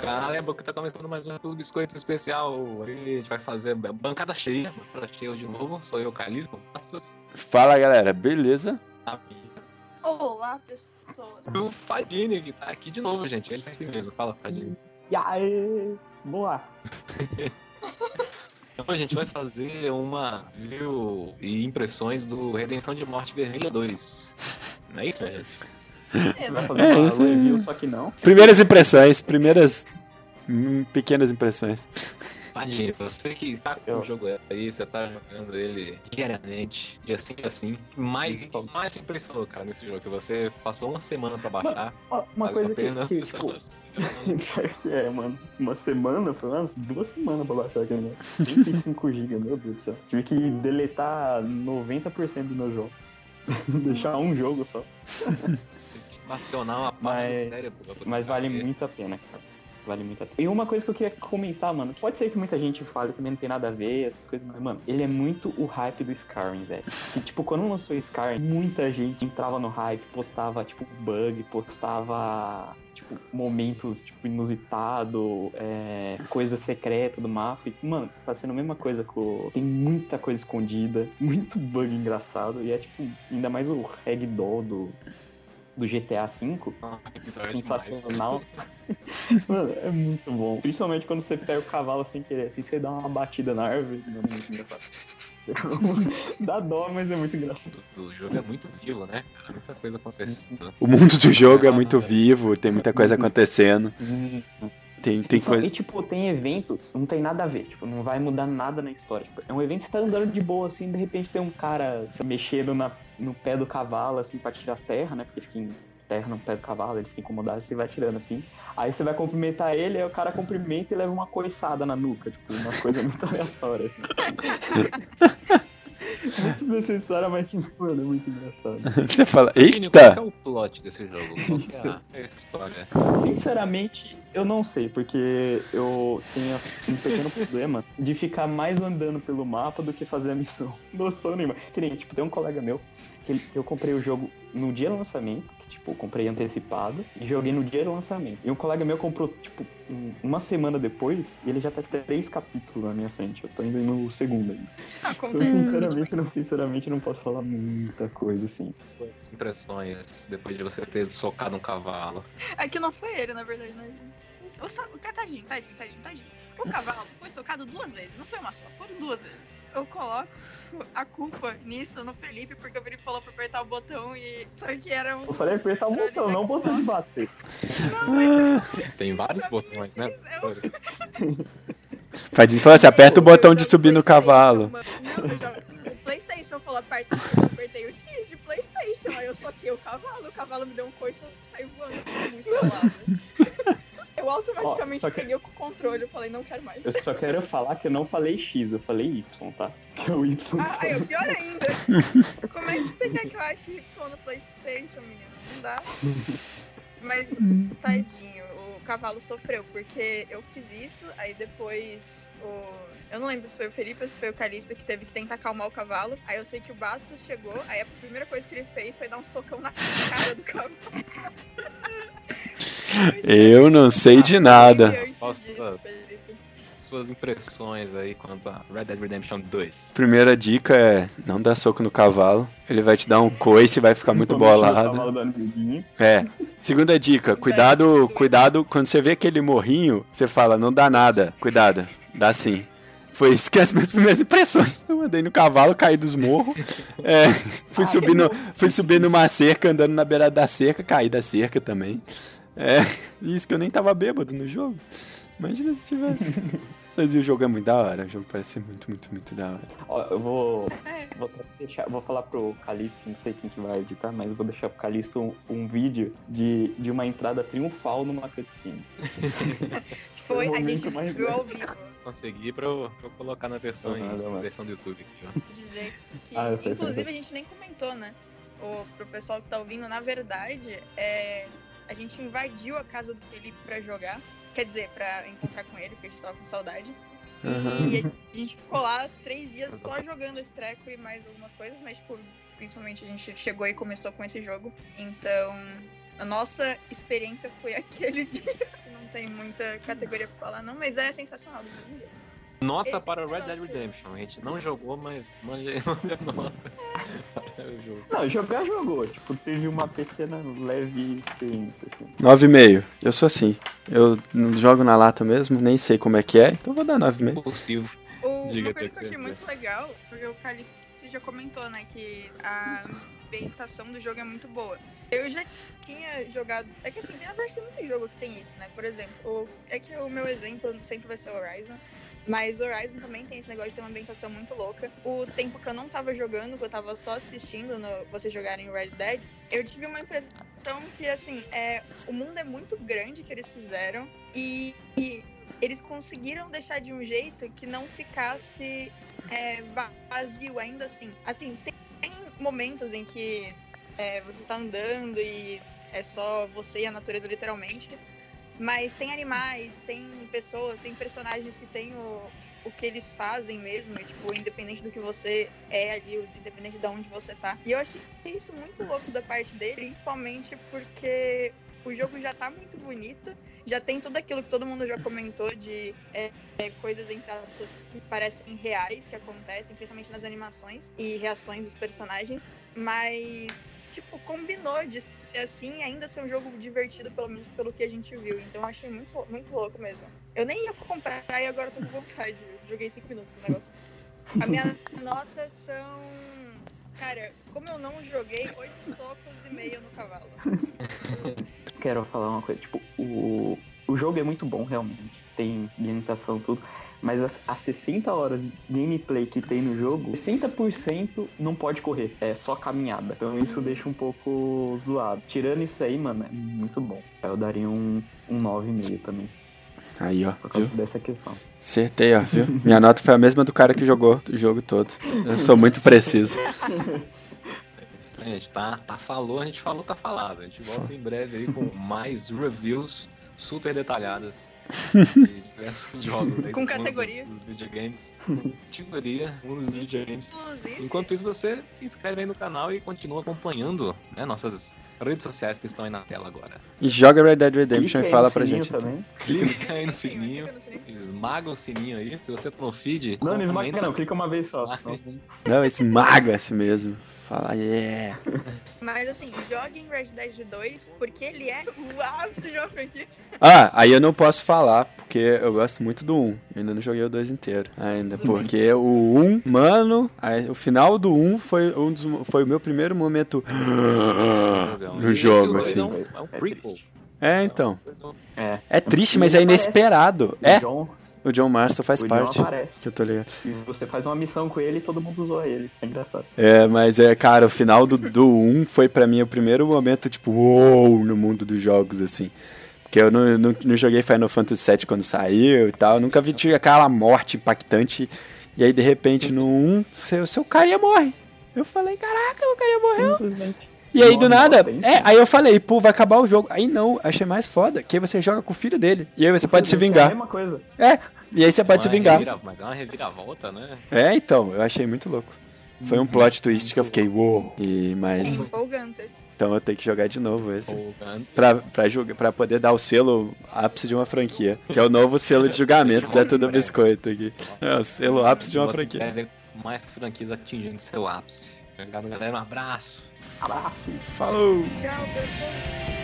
Galera, que tá começando mais um Clube Biscoito Especial. A gente vai fazer bancada cheia. Bancada cheia de novo. Sou eu, Calismo. Fala galera, beleza? Olá, pessoas. O Fadini, que tá aqui de novo, gente. Ele tá aqui mesmo. Fala, Fadini. E aí? Boa. Então a gente vai fazer uma review e impressões do Redenção de Morte Vermelha 2. Não é isso, gente? É, Vai fazer É uma isso review, só que não. Primeiras impressões, primeiras hum, pequenas impressões. Fadini, você que tá com Eu. o jogo aí, você tá jogando ele diariamente, dia sim, dia sim. Mais, o que mais te impressionou, cara, nesse jogo? Que você passou uma semana pra baixar. Uma valeu coisa que, que tipo, é, mano, uma semana, foi umas duas semanas pra baixar aquele negócio. 25 GB, meu Deus do céu. Tive que deletar 90% do meu jogo. Deixar um jogo só. acionar uma parte Mas- do cérebro. Mas vale muito a pena, cara. Vale muito a pena. E uma coisa que eu queria comentar, mano, pode ser que muita gente fale também não tem nada a ver, essas coisas, mas, mano, ele é muito o hype do Skyrim, velho. Tipo, quando lançou Skyrim, muita gente entrava no hype, postava, tipo, bug, postava, tipo, momentos, tipo, inusitado, é, coisa secreta do mapa. E, mano, tá sendo a mesma coisa com... Tem muita coisa escondida, muito bug engraçado, e é, tipo, ainda mais o ragdoll do... Do GTA V, demais. sensacional. Mano, é muito bom. Principalmente quando você pega o cavalo sem querer, assim, você dá uma batida na árvore. Mano, é muito engraçado. Dá dó, mas é muito engraçado. O jogo é muito vivo, né? Cara, muita coisa acontecendo. O mundo do jogo é muito vivo, tem muita coisa acontecendo. Tem, tem e, só- coisa. e, tipo, tem eventos, não tem nada a ver, tipo, não vai mudar nada na história. Tipo, é um evento que você tá andando de boa, assim, de repente tem um cara mexendo na, no pé do cavalo, assim, pra tirar terra, né? Porque fica em terra no pé do cavalo, ele fica incomodado, você vai tirando assim. Aí você vai cumprimentar ele, aí o cara cumprimenta e leva uma coiçada na nuca, tipo, uma coisa muito aleatória, assim. muito desnecessária, mas que, mano, é muito engraçado. Você fala, Fadini, Qual é eita! o plot desse jogo? Qual que é a história? Sinceramente, eu não sei, porque eu tenho um pequeno problema de ficar mais andando pelo mapa do que fazer a missão. Noção nenhuma. Que nem, tipo, tem um colega meu que ele- eu comprei o jogo no dia do lançamento, tipo, eu comprei antecipado e joguei no dia do lançamento. E um colega meu comprou, tipo, um- uma semana depois e ele já tá três capítulos na minha frente. Eu tô indo no segundo ainda. Ah, Acontece. sinceramente, não, sinceramente, não posso falar muita coisa, assim. Suas impressões depois de você ter socado um cavalo. É que não foi ele, na verdade, né? O, sa- o ca- tadinho, tadinho, tadinho, tadinho. O cavalo foi socado duas vezes, não foi uma só, foram duas vezes. Eu coloco a culpa nisso no Felipe, porque o Felipe falou pra apertar o botão e. Só que era um. Eu falei apertar o botão, não o botão de bater. Tem vários botões, né? Fadinho falou assim: aperta o botão de subir no cavalo. Não, eu no Playstation, falou aperta o X, eu apertei o X de Playstation, aí eu soquei o cavalo, o cavalo me deu um coice e saiu voando muito lado. Eu automaticamente Ó, só que- peguei o controle e falei, não quero mais. Eu só quero falar que eu não falei X, eu falei Y, tá? Que é o Y Ah, só. ó, pior ainda. Como é que você quer que eu ache Y no Playstation, menino? Não dá. Mas, tadinho, o cavalo sofreu, porque eu fiz isso, aí depois o. Eu não lembro se foi o Felipe ou se foi o Calisto que teve que tentar acalmar o cavalo. Aí eu sei que o Bastos chegou, aí a primeira coisa que ele fez foi dar um socão na cara do cavalo. Eu não sei de nada. Suas impressões aí quanto a Red Dead Redemption 2. Primeira dica é: não dá soco no cavalo. Ele vai te dar um coice e vai ficar muito bolado. É. Segunda dica, cuidado, cuidado, quando você vê aquele morrinho, você fala, não dá nada. Cuidado, dá sim. Foi isso que as minhas primeiras impressões. Eu andei no cavalo, caí dos morros. É, fui, no, bom. fui subir numa cerca, andando na beirada da cerca, caí da cerca também. É, isso que eu nem tava bêbado no jogo. Imagina se tivesse. Mas o jogo é muito da hora, o jogo parece muito, muito, muito da hora. Ó, eu vou, É. vou deixar, vou falar pro Calisto, não sei quem que vai editar, mas eu vou deixar pro Calisto um, um vídeo de, de uma entrada triunfal numa cutscene. Foi, a momento gente mais viu ao vivo. Consegui pra eu, pra eu colocar na versão, Uhum, não, versão do YouTube aqui, ó. dizer que, Ah, inclusive, a gente nem comentou, né? O, pro pessoal que tá ouvindo, na verdade, é, a gente invadiu a casa do Felipe pra jogar. Quer dizer, pra encontrar com ele, porque a gente tava com saudade. Uhum. E a gente ficou lá três dias só jogando esse treco e mais algumas coisas, mas, tipo, principalmente a gente chegou e começou com esse jogo. Então, a nossa experiência foi aquele dia. Não tem muita categoria pra falar, não, mas é sensacional do mesmo jeito. Nota Esse para Red Dead Redemption. A gente não jogou, mas manja manja nota para o jogo. Não, jogar jogou. Tipo, teve uma pequena leve experiência, assim. 9,5. Eu sou assim. Eu não jogo na lata mesmo, nem sei como é que é, então vou dar 9,5. Impulsivo. O, Diga, uma coisa que eu achei muito legal, porque o Calice já comentou, né, que a ambientação do jogo é muito boa. Eu já tinha jogado. É que assim, na verdade tem muito jogo que tem isso, né? Por exemplo, o- é que o meu exemplo sempre vai ser Horizon. Mas Horizon também tem esse negócio de ter uma ambientação muito louca. O tempo que eu não tava jogando, que eu tava só assistindo no, vocês jogarem Red Dead, eu tive uma impressão que, assim, é, o mundo é muito grande que eles fizeram e, e eles conseguiram deixar de um jeito que não ficasse é, va- vazio ainda assim. Assim, tem, tem momentos em que é, você tá andando e é só você e a natureza literalmente. Mas tem animais, tem pessoas, tem personagens que tem o, o que eles fazem mesmo, tipo, independente do que você é ali, independente de onde você tá. E eu achei isso muito louco da parte dele, principalmente porque o jogo já tá muito bonito, já tem tudo aquilo que todo mundo já comentou de é, é, coisas entre aspas que parecem reais que acontecem, principalmente nas animações e reações dos personagens, mas tipo combinou de ser assim ainda ser um jogo divertido pelo menos pelo que a gente viu. Então eu achei muito muito louco mesmo. Eu nem ia comprar e agora eu tô com vontade. Joguei 5 minutos no negócio. A minha nota são Cara, como eu não joguei, oito socos e meio no cavalo. Quero falar uma coisa, tipo, o, o jogo é muito bom, realmente. Tem ambientação, tudo. Mas as, as 60 horas de gameplay que tem no jogo, 60% não pode correr. É só caminhada. Então isso deixa um pouco zoado. Tirando isso aí, mano, é muito bom. Eu daria um, um 9,5 também. Aí, ó, Por causa viu? dessa questão. Acertei, ó, viu? Minha nota foi a mesma do cara que jogou o jogo todo. Eu sou muito preciso. A gente tá, tá falou, a gente falou, tá falado. A gente volta em breve aí com mais reviews super detalhadas de diversos jogos. aí Com categoria. Dos, dos videogames. Com categoria, um dos videogames. Inclusive, Enquanto isso, você se inscreve aí no canal e continua acompanhando né, nossas redes sociais que estão aí na tela agora. E joga Red Dead Redemption Clica e fala pra gente. então. Também. Clica aí no sininho, esmaga o sininho aí. Se você tá no feed, Não, não esmaga não, clica uma vez só. Esmaga. Não, esmaga-se mesmo. Fala, yeah. Mas assim, jogue em Red Dead 2, porque ele é o ápice de uma franquia. Ah, aí eu não posso falar, porque eu gosto muito do 1. Eu ainda não joguei o 2 inteiro. Ainda, porque o 1, mano, aí, o final do 1 foi, um dos, foi o meu primeiro momento no jogo, assim. É um, é um prequel. É, então. É. É triste, mas é inesperado. O É, John, o John Marston faz o parte. John aparece. Que eu tô ligado. E você faz uma missão com ele e todo mundo zoa ele. É engraçado. É, mas é, cara, o final do, do 1 foi pra mim o primeiro momento, tipo, uou, no mundo dos jogos, assim. Porque eu não, não, não joguei Final Fantasy VII quando saiu e tal, nunca vi tinha aquela morte impactante. E aí, de repente, no 1, seu, seu carinha morre. Eu falei, caraca, meu carinha morreu. Simplesmente. E aí, do nada, é, aí eu falei, pô, vai acabar o jogo. Aí não, achei mais foda, que aí você joga com o filho dele. E aí você pode se É a vingar. mesma coisa. É, e aí você pode se vingar. mas é uma reviravolta, né? É, então, eu achei muito louco. Foi um plot twist que eu fiquei, uou. E, É mas, empolgante. Então eu tenho que jogar de novo esse. Pra, pra, julga- pra poder dar o selo ápice de uma franquia. Que é o novo selo de julgamento da Tudo Biscoito aqui. É o selo ápice de uma franquia. quer ver mais franquias atingindo seu ápice. Obrigado, galera. Um abraço. Abraço. Falou! Tchau, pessoas.